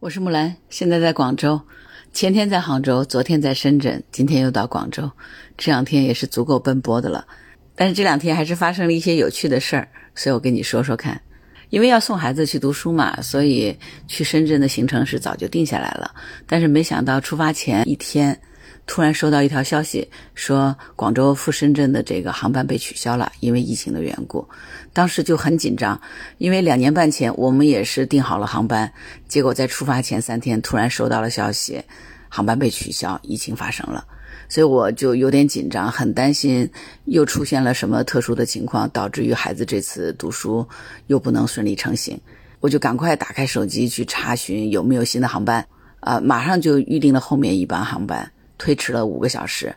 我是木兰，现在在广州，前天在杭州，昨天在深圳，今天又到广州，这两天也是足够奔波的了。但是这两天还是发生了一些有趣的事儿，所以我跟你说说看。因为要送孩子去读书嘛，所以去深圳的行程是早就定下来了。但是没想到出发前一天。突然收到一条消息，说广州赴深圳的这个航班被取消了，因为疫情的缘故。当时就很紧张，因为两年半前我们也是订好了航班，结果在出发前三天突然收到了消息，航班被取消，疫情发生了，所以我就有点紧张，很担心又出现了什么特殊的情况，导致于孩子这次读书又不能顺利成行。我就赶快打开手机去查询有没有新的航班，啊，马上就预定了后面一班航班。推迟了五个小时，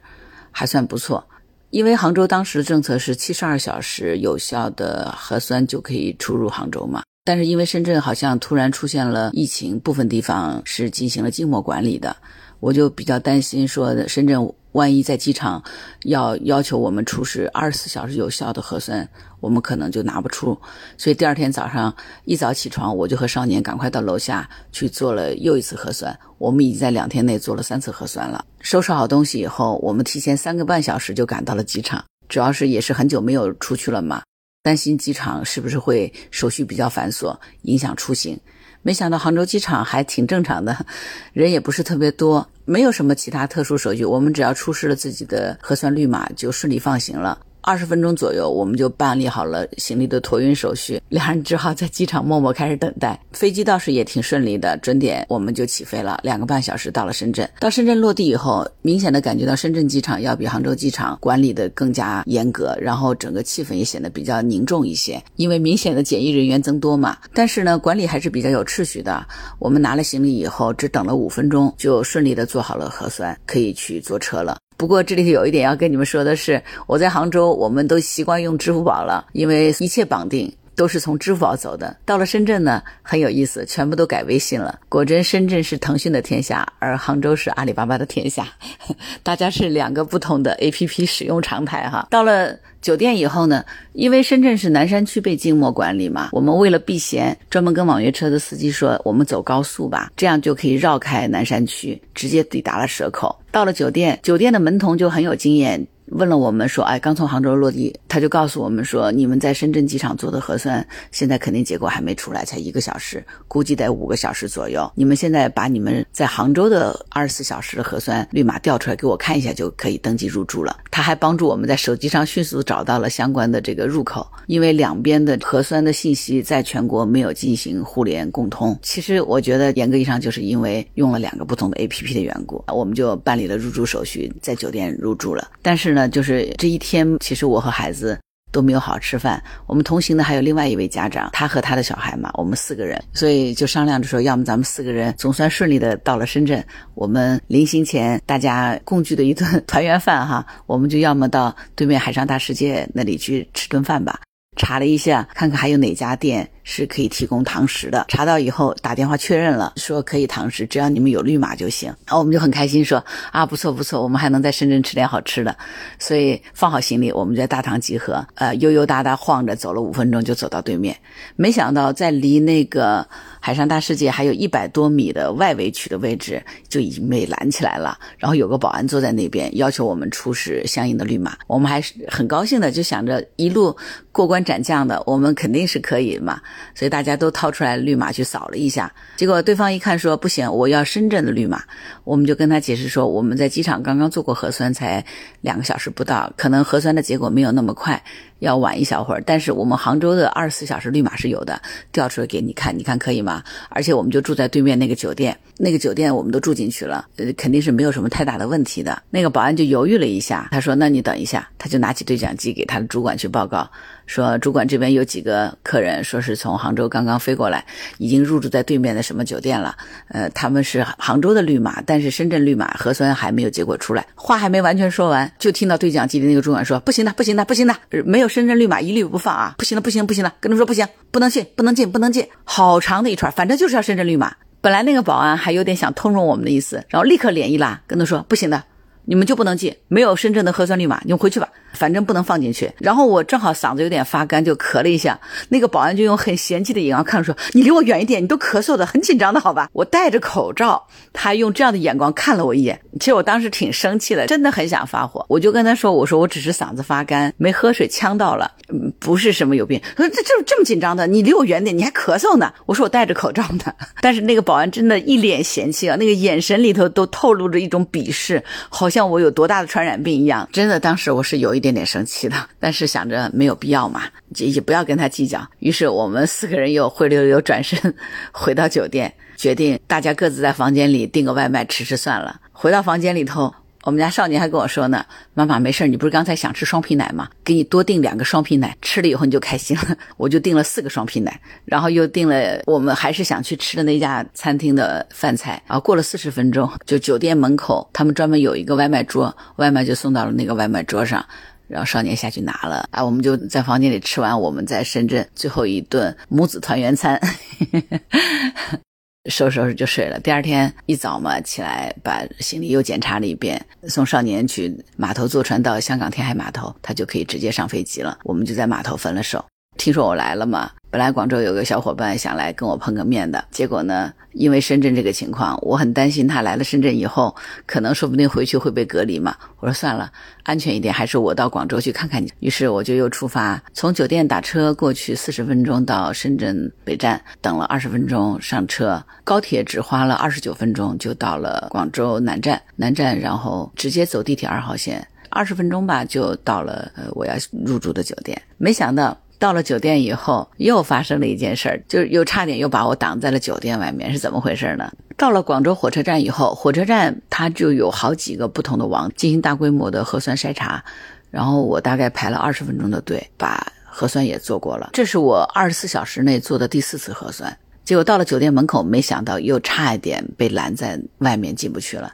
还算不错。因为杭州当时的政策是七十二小时有效的核酸就可以出入杭州嘛。但是因为深圳好像突然出现了疫情，部分地方是进行了静默管理的，我就比较担心说深圳。万一在机场要要求我们出示二十四小时有效的核酸，我们可能就拿不出。所以第二天早上一早起床，我就和少年赶快到楼下去做了又一次核酸。我们已经在两天内做了三次核酸了。收拾好东西以后，我们提前三个半小时就赶到了机场。主要是也是很久没有出去了嘛，担心机场是不是会手续比较繁琐，影响出行。没想到杭州机场还挺正常的，人也不是特别多，没有什么其他特殊手续，我们只要出示了自己的核酸绿码就顺利放行了。二十分钟左右，我们就办理好了行李的托运手续，两人只好在机场默默开始等待。飞机倒是也挺顺利的，准点我们就起飞了，两个半小时到了深圳。到深圳落地以后，明显的感觉到深圳机场要比杭州机场管理的更加严格，然后整个气氛也显得比较凝重一些，因为明显的检疫人员增多嘛。但是呢，管理还是比较有秩序的。我们拿了行李以后，只等了五分钟，就顺利的做好了核酸，可以去坐车了。不过这里有一点要跟你们说的是，我在杭州，我们都习惯用支付宝了，因为一切绑定。都是从支付宝走的。到了深圳呢，很有意思，全部都改微信了。果真，深圳是腾讯的天下，而杭州是阿里巴巴的天下，大家是两个不同的 APP 使用常态哈。到了。酒店以后呢，因为深圳是南山区被静默管理嘛，我们为了避嫌，专门跟网约车的司机说，我们走高速吧，这样就可以绕开南山区，直接抵达了蛇口。到了酒店，酒店的门童就很有经验。问了我们说，哎，刚从杭州落地，他就告诉我们说，你们在深圳机场做的核酸，现在肯定结果还没出来，才一个小时，估计得五个小时左右。你们现在把你们在杭州的二十四小时的核酸绿码调出来给我看一下，就可以登记入住了。他还帮助我们在手机上迅速找到了相关的这个入口，因为两边的核酸的信息在全国没有进行互联共通。其实我觉得严格意义上就是因为用了两个不同的 APP 的缘故，我们就办理了入住手续，在酒店入住了。但是呢。就是这一天，其实我和孩子都没有好好吃饭。我们同行的还有另外一位家长，他和他的小孩嘛，我们四个人，所以就商量着说，要么咱们四个人总算顺利的到了深圳，我们临行前大家共聚的一顿 团圆饭哈，我们就要么到对面海上大世界那里去吃顿饭吧。查了一下，看看还有哪家店。是可以提供堂食的。查到以后打电话确认了，说可以堂食，只要你们有绿码就行。然后我们就很开心，说啊不错不错，我们还能在深圳吃点好吃的。所以放好行李，我们在大堂集合，呃悠悠哒哒晃着走了五分钟就走到对面。没想到在离那个海上大世界还有一百多米的外围区的位置就已经被拦起来了。然后有个保安坐在那边，要求我们出示相应的绿码。我们还是很高兴的，就想着一路过关斩将的，我们肯定是可以嘛。所以大家都掏出来绿码去扫了一下，结果对方一看说不行，我要深圳的绿码。我们就跟他解释说，我们在机场刚刚做过核酸，才两个小时不到，可能核酸的结果没有那么快，要晚一小会儿。但是我们杭州的二十四小时绿码是有的，调出来给你看，你看可以吗？而且我们就住在对面那个酒店，那个酒店我们都住进去了，呃，肯定是没有什么太大的问题的。那个保安就犹豫了一下，他说：“那你等一下。”他就拿起对讲机给他的主管去报告。说主管这边有几个客人，说是从杭州刚刚飞过来，已经入住在对面的什么酒店了。呃，他们是杭州的绿码，但是深圳绿码核酸还没有结果出来。话还没完全说完，就听到对讲机的那个主管说：“不行的，不行的，不行的，没有深圳绿码一律不放啊！不行了，不行，不行了，跟他说不行，不能进，不能进，不能进。”好长的一串，反正就是要深圳绿码。本来那个保安还有点想通融我们的意思，然后立刻脸一拉，跟他说：“不行的。”你们就不能进，没有深圳的核酸绿码，你们回去吧，反正不能放进去。然后我正好嗓子有点发干，就咳了一下。那个保安就用很嫌弃的眼光看着说：“你离我远一点，你都咳嗽的，很紧张的好吧？”我戴着口罩，他用这样的眼光看了我一眼。其实我当时挺生气的，真的很想发火。我就跟他说：“我说我只是嗓子发干，没喝水呛到了，不是什么有病。”他说：“这这这么紧张的，你离我远点，你还咳嗽呢。”我说：“我戴着口罩呢。”但是那个保安真的一脸嫌弃啊，那个眼神里头都透露着一种鄙视，好像我有多大的传染病一样。真的，当时我是有一点点生气的，但是想着没有必要嘛，也也不要跟他计较。于是我们四个人又灰溜溜转身回到酒店，决定大家各自在房间里订个外卖吃吃算了。回到房间里头。我们家少年还跟我说呢：“妈妈没事你不是刚才想吃双皮奶吗？给你多订两个双皮奶，吃了以后你就开心了。”我就订了四个双皮奶，然后又订了我们还是想去吃的那家餐厅的饭菜。然后过了四十分钟，就酒店门口他们专门有一个外卖桌，外卖就送到了那个外卖桌上，然后少年下去拿了。啊，我们就在房间里吃完我们在深圳最后一顿母子团圆餐。收拾收拾就睡了。第二天一早嘛，起来把行李又检查了一遍，送少年去码头坐船到香港天海码头，他就可以直接上飞机了。我们就在码头分了手。听说我来了嘛？本来广州有个小伙伴想来跟我碰个面的，结果呢，因为深圳这个情况，我很担心他来了深圳以后，可能说不定回去会被隔离嘛。我说算了，安全一点，还是我到广州去看看你。于是我就又出发，从酒店打车过去四十分钟到深圳北站，等了二十分钟上车，高铁只花了二十九分钟就到了广州南站。南站然后直接走地铁二号线，二十分钟吧就到了呃我要入住的酒店。没想到。到了酒店以后，又发生了一件事儿，就是又差点又把我挡在了酒店外面，是怎么回事呢？到了广州火车站以后，火车站它就有好几个不同的网进行大规模的核酸筛查，然后我大概排了二十分钟的队，把核酸也做过了。这是我二十四小时内做的第四次核酸，结果到了酒店门口，没想到又差一点被拦在外面进不去了。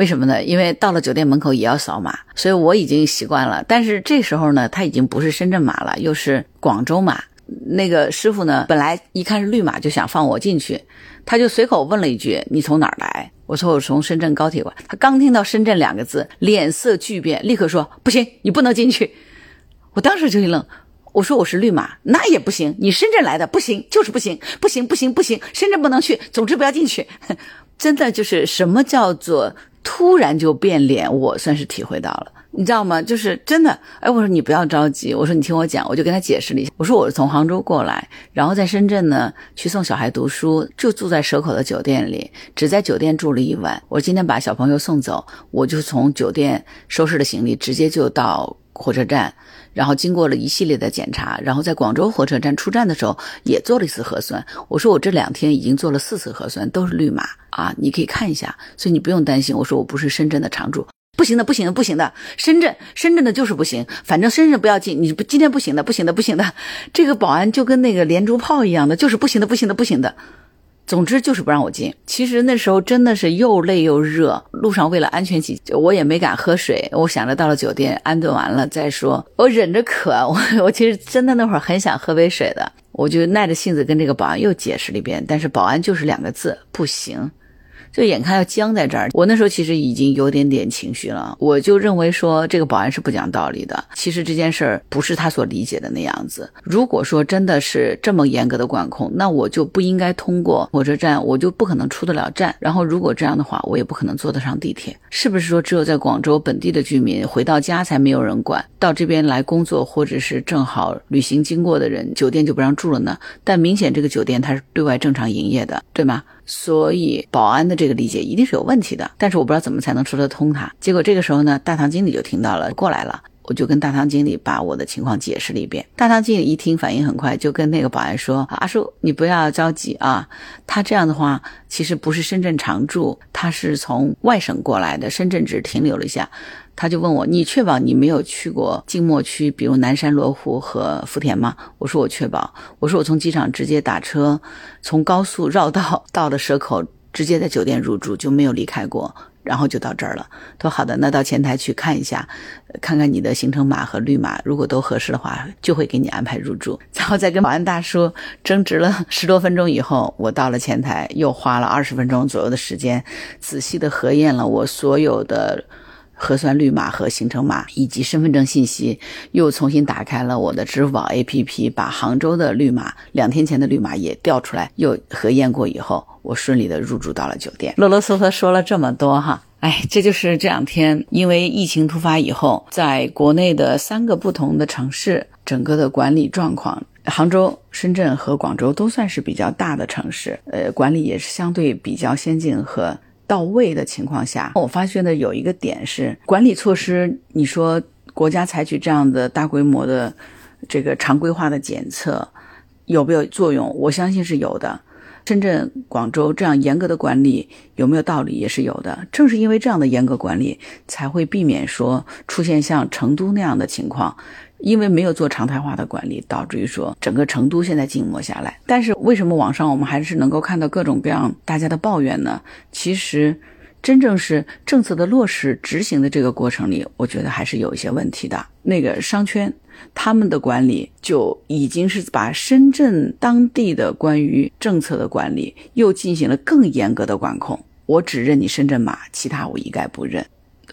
为什么呢？因为到了酒店门口也要扫码，所以我已经习惯了。但是这时候呢，他已经不是深圳码了，又是广州码。那个师傅呢，本来一看是绿码就想放我进去，他就随口问了一句：“你从哪儿来？”我说：“我从深圳高铁过来。”他刚听到“深圳”两个字，脸色巨变，立刻说：“不行，你不能进去。”我当时就一愣，我说：“我是绿码，那也不行。你深圳来的不行，就是不行，不行，不行，不行，深圳不能去，总之不要进去。”真的就是什么叫做？突然就变脸，我算是体会到了，你知道吗？就是真的，哎，我说你不要着急，我说你听我讲，我就跟他解释了一下，我说我是从杭州过来，然后在深圳呢去送小孩读书，就住在蛇口的酒店里，只在酒店住了一晚。我今天把小朋友送走，我就从酒店收拾了行李，直接就到火车站。然后经过了一系列的检查，然后在广州火车站出站的时候也做了一次核酸。我说我这两天已经做了四次核酸，都是绿码啊，你可以看一下，所以你不用担心。我说我不是深圳的常住，不行的，不行的，不行的，深圳深圳的就是不行，反正深圳不要进，你不今天不行的，不行的，不行的。这个保安就跟那个连珠炮一样的，就是不行的，不行的，不行的。总之就是不让我进。其实那时候真的是又累又热，路上为了安全起见，我也没敢喝水。我想着到了酒店安顿完了再说，我忍着渴。我 我其实真的那会儿很想喝杯水的，我就耐着性子跟这个保安又解释了一遍，但是保安就是两个字：不行。就眼看要僵在这儿，我那时候其实已经有点点情绪了。我就认为说这个保安是不讲道理的。其实这件事儿不是他所理解的那样子。如果说真的是这么严格的管控，那我就不应该通过火车站，我就不可能出得了站。然后如果这样的话，我也不可能坐得上地铁。是不是说只有在广州本地的居民回到家才没有人管？到这边来工作或者是正好旅行经过的人，酒店就不让住了呢？但明显这个酒店它是对外正常营业的，对吗？所以保安的这个理解一定是有问题的，但是我不知道怎么才能说得通他。结果这个时候呢，大堂经理就听到了，过来了，我就跟大堂经理把我的情况解释了一遍。大堂经理一听，反应很快，就跟那个保安说：“阿叔，你不要着急啊，他这样的话其实不是深圳常住，他是从外省过来的，深圳只停留了一下。”他就问我：“你确保你没有去过静默区，比如南山、罗湖和福田吗？”我说：“我确保。”我说：“我从机场直接打车，从高速绕道到了蛇口，直接在酒店入住，就没有离开过，然后就到这儿了。”他说：“好的，那到前台去看一下，看看你的行程码和绿码，如果都合适的话，就会给你安排入住。”然后再跟保安大叔争执了 十多分钟以后，我到了前台，又花了二十分钟左右的时间，仔细的核验了我所有的。核酸绿码和行程码以及身份证信息，又重新打开了我的支付宝 APP，把杭州的绿码两天前的绿码也调出来，又核验过以后，我顺利的入住到了酒店。啰啰嗦嗦说了这么多哈，哎，这就是这两天因为疫情突发以后，在国内的三个不同的城市整个的管理状况。杭州、深圳和广州都算是比较大的城市，呃，管理也是相对比较先进和到位的情况下，我发现的有一个点是管理措施。你说国家采取这样的大规模的这个常规化的检测有没有作用？我相信是有的。深圳、广州这样严格的管理有没有道理？也是有的。正是因为这样的严格管理，才会避免说出现像成都那样的情况。因为没有做常态化的管理，导致于说整个成都现在静默下来。但是为什么网上我们还是能够看到各种各样大家的抱怨呢？其实，真正是政策的落实执行的这个过程里，我觉得还是有一些问题的。那个商圈他们的管理就已经是把深圳当地的关于政策的管理又进行了更严格的管控。我只认你深圳码，其他我一概不认。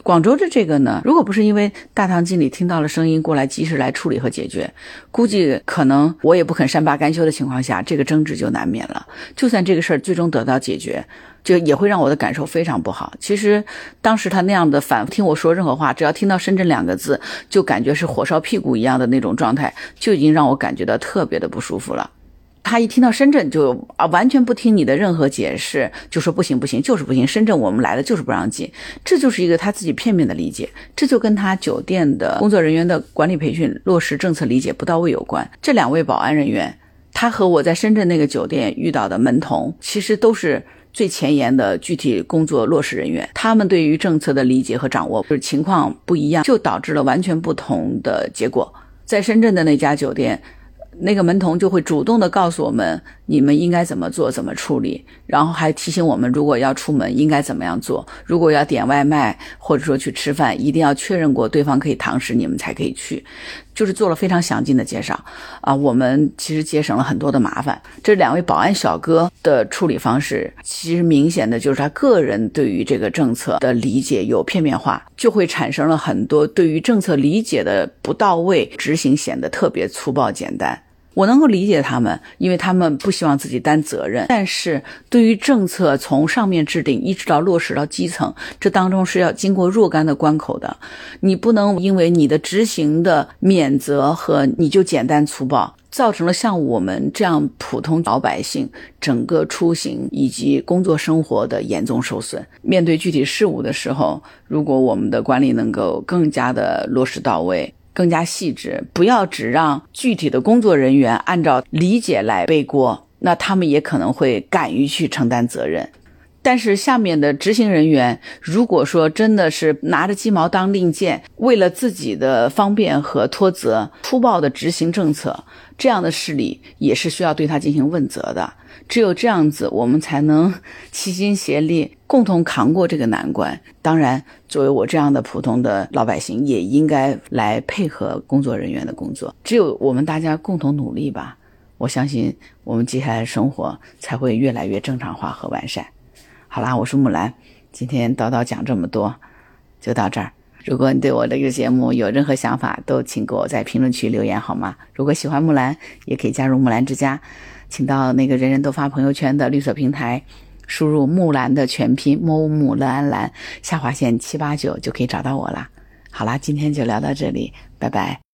广州的这个呢，如果不是因为大堂经理听到了声音过来及时来处理和解决，估计可能我也不肯善罢甘休的情况下，这个争执就难免了。就算这个事儿最终得到解决，就也会让我的感受非常不好。其实当时他那样的反复听我说任何话，只要听到“深圳”两个字，就感觉是火烧屁股一样的那种状态，就已经让我感觉到特别的不舒服了。他一听到深圳就啊，完全不听你的任何解释，就说不行不行，就是不行。深圳我们来了就是不让进，这就是一个他自己片面的理解，这就跟他酒店的工作人员的管理培训落实政策理解不到位有关。这两位保安人员，他和我在深圳那个酒店遇到的门童，其实都是最前沿的具体工作落实人员，他们对于政策的理解和掌握就是情况不一样，就导致了完全不同的结果。在深圳的那家酒店。那个门童就会主动的告诉我们，你们应该怎么做，怎么处理，然后还提醒我们，如果要出门应该怎么样做，如果要点外卖或者说去吃饭，一定要确认过对方可以堂食，你们才可以去，就是做了非常详尽的介绍啊。我们其实节省了很多的麻烦。这两位保安小哥的处理方式，其实明显的就是他个人对于这个政策的理解有片面化，就会产生了很多对于政策理解的不到位，执行显得特别粗暴简单。我能够理解他们，因为他们不希望自己担责任。但是对于政策从上面制定一直到落实到基层，这当中是要经过若干的关口的。你不能因为你的执行的免责和你就简单粗暴，造成了像我们这样普通老百姓整个出行以及工作生活的严重受损。面对具体事务的时候，如果我们的管理能够更加的落实到位。更加细致，不要只让具体的工作人员按照理解来背锅，那他们也可能会敢于去承担责任。但是下面的执行人员，如果说真的是拿着鸡毛当令箭，为了自己的方便和脱责，粗暴的执行政策，这样的事例也是需要对他进行问责的。只有这样子，我们才能 齐心协力，共同扛过这个难关。当然，作为我这样的普通的老百姓，也应该来配合工作人员的工作。只有我们大家共同努力吧，我相信我们接下来的生活才会越来越正常化和完善。好啦，我是木兰，今天叨叨讲这么多，就到这儿。如果你对我这个节目有任何想法，都请给我在评论区留言好吗？如果喜欢木兰，也可以加入木兰之家，请到那个人人都发朋友圈的绿色平台，输入木兰的全拼木木兰兰下划线七八九就可以找到我啦。好啦，今天就聊到这里，拜拜。